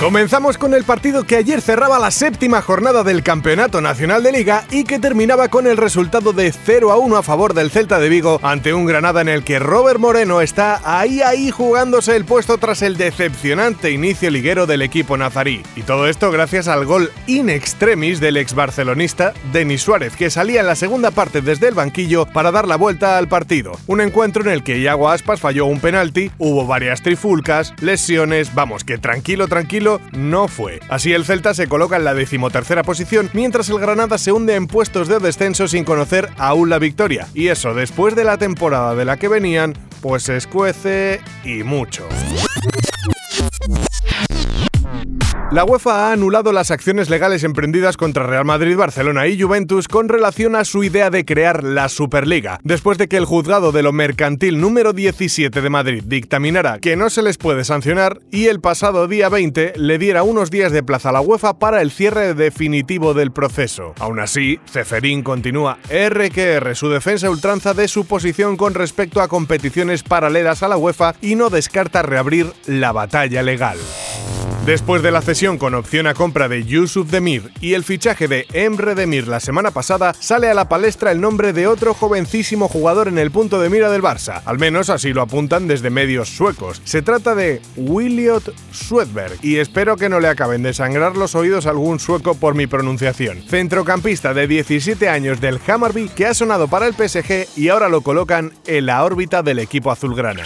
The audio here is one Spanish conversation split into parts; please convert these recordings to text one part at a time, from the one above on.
Comenzamos con el partido que ayer cerraba la séptima jornada del Campeonato Nacional de Liga y que terminaba con el resultado de 0 a 1 a favor del Celta de Vigo ante un Granada en el que Robert Moreno está ahí ahí jugándose el puesto tras el decepcionante inicio liguero del equipo nazarí. Y todo esto gracias al gol in extremis del ex barcelonista Denis Suárez, que salía en la segunda parte desde el banquillo para dar la vuelta al partido. Un encuentro en el que Iago Aspas falló un penalti, hubo varias trifulcas, lesiones, vamos, que tranquilo, tranquilo no fue. Así el Celta se coloca en la decimotercera posición, mientras el Granada se hunde en puestos de descenso sin conocer aún la victoria. Y eso después de la temporada de la que venían, pues se escuece y mucho. La UEFA ha anulado las acciones legales emprendidas contra Real Madrid, Barcelona y Juventus con relación a su idea de crear la Superliga, después de que el juzgado de lo mercantil número 17 de Madrid dictaminara que no se les puede sancionar y el pasado día 20 le diera unos días de plaza a la UEFA para el cierre definitivo del proceso. Aún así, Ceferín continúa RQR su defensa ultranza de su posición con respecto a competiciones paralelas a la UEFA y no descarta reabrir la batalla legal. Después de la cesión con opción a compra de Yusuf Demir y el fichaje de Emre Demir la semana pasada, sale a la palestra el nombre de otro jovencísimo jugador en el punto de mira del Barça. Al menos así lo apuntan desde medios suecos. Se trata de Williot Swedberg y espero que no le acaben de sangrar los oídos algún sueco por mi pronunciación. Centrocampista de 17 años del Hammarby que ha sonado para el PSG y ahora lo colocan en la órbita del equipo azulgrana.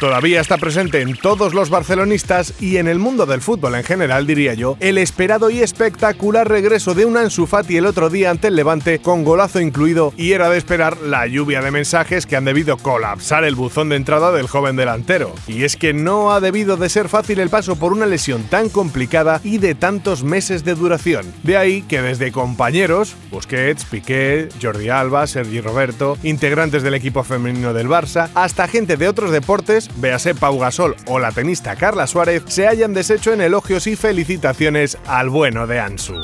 Todavía está presente en todos los barcelonistas y en el mundo del fútbol en general, diría yo, el esperado y espectacular regreso de un Ansu Fati el otro día ante el Levante con golazo incluido y era de esperar la lluvia de mensajes que han debido colapsar el buzón de entrada del joven delantero. Y es que no ha debido de ser fácil el paso por una lesión tan complicada y de tantos meses de duración. De ahí que desde compañeros, Busquets, Piqué, Jordi Alba, Sergi Roberto, integrantes del equipo femenino del Barça, hasta gente de otros deportes véase Pau Gasol o la tenista Carla Suárez, se hayan deshecho en elogios y felicitaciones al bueno de Ansu.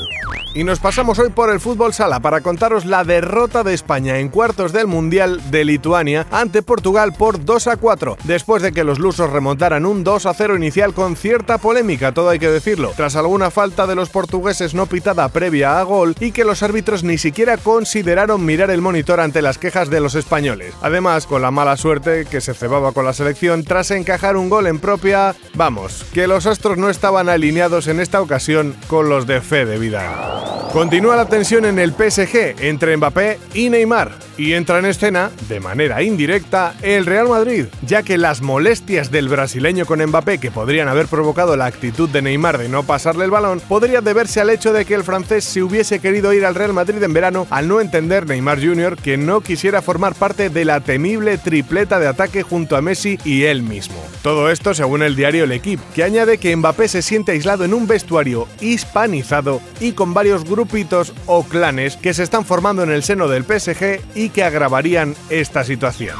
Y nos pasamos hoy por el fútbol sala para contaros la derrota de España en cuartos del Mundial de Lituania ante Portugal por 2 a 4, después de que los lusos remontaran un 2 a 0 inicial con cierta polémica, todo hay que decirlo, tras alguna falta de los portugueses no pitada previa a gol y que los árbitros ni siquiera consideraron mirar el monitor ante las quejas de los españoles. Además, con la mala suerte que se cebaba con la selección tras encajar un gol en propia, vamos, que los astros no estaban alineados en esta ocasión con los de fe de vida. Continúa la tensión en el PSG entre Mbappé y Neymar y entra en escena, de manera indirecta, el Real Madrid, ya que las molestias del brasileño con Mbappé que podrían haber provocado la actitud de Neymar de no pasarle el balón, podría deberse al hecho de que el francés se hubiese querido ir al Real Madrid en verano al no entender Neymar Jr. que no quisiera formar parte de la temible tripleta de ataque junto a Messi y él mismo. Todo esto según el diario El Equipe, que añade que Mbappé se siente aislado en un vestuario hispanizado y con varios grupitos o clanes que se están formando en el seno del PSG y que agravarían esta situación.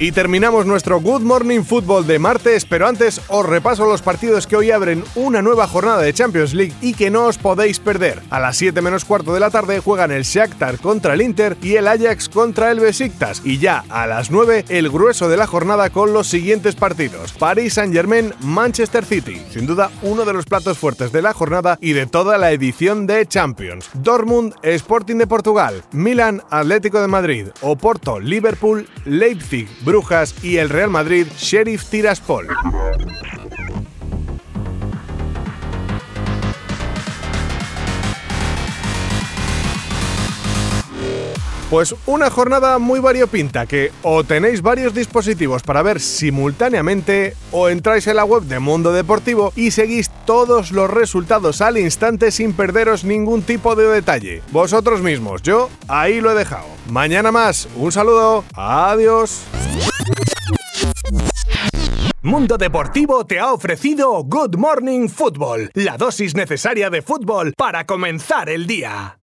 Y terminamos nuestro Good Morning Football de martes, pero antes os repaso los partidos que hoy abren una nueva jornada de Champions League y que no os podéis perder. A las 7 menos cuarto de la tarde juegan el Shakhtar contra el Inter y el Ajax contra el Besiktas. Y ya a las 9 el grueso de la jornada con los siguientes partidos. Paris Saint-Germain, Manchester City. Sin duda uno de los platos fuertes de la jornada y de toda la edición de Champions. Dortmund, Sporting de Portugal. Milan, Atlético de Madrid. Oporto, Liverpool, Leipzig, Brujas y el Real Madrid Sheriff Tiraspol. Pues una jornada muy variopinta que o tenéis varios dispositivos para ver simultáneamente o entráis en la web de Mundo Deportivo y seguís todos los resultados al instante sin perderos ningún tipo de detalle. Vosotros mismos, yo ahí lo he dejado. Mañana más, un saludo, adiós. Mundo Deportivo te ha ofrecido Good Morning Football, la dosis necesaria de fútbol para comenzar el día.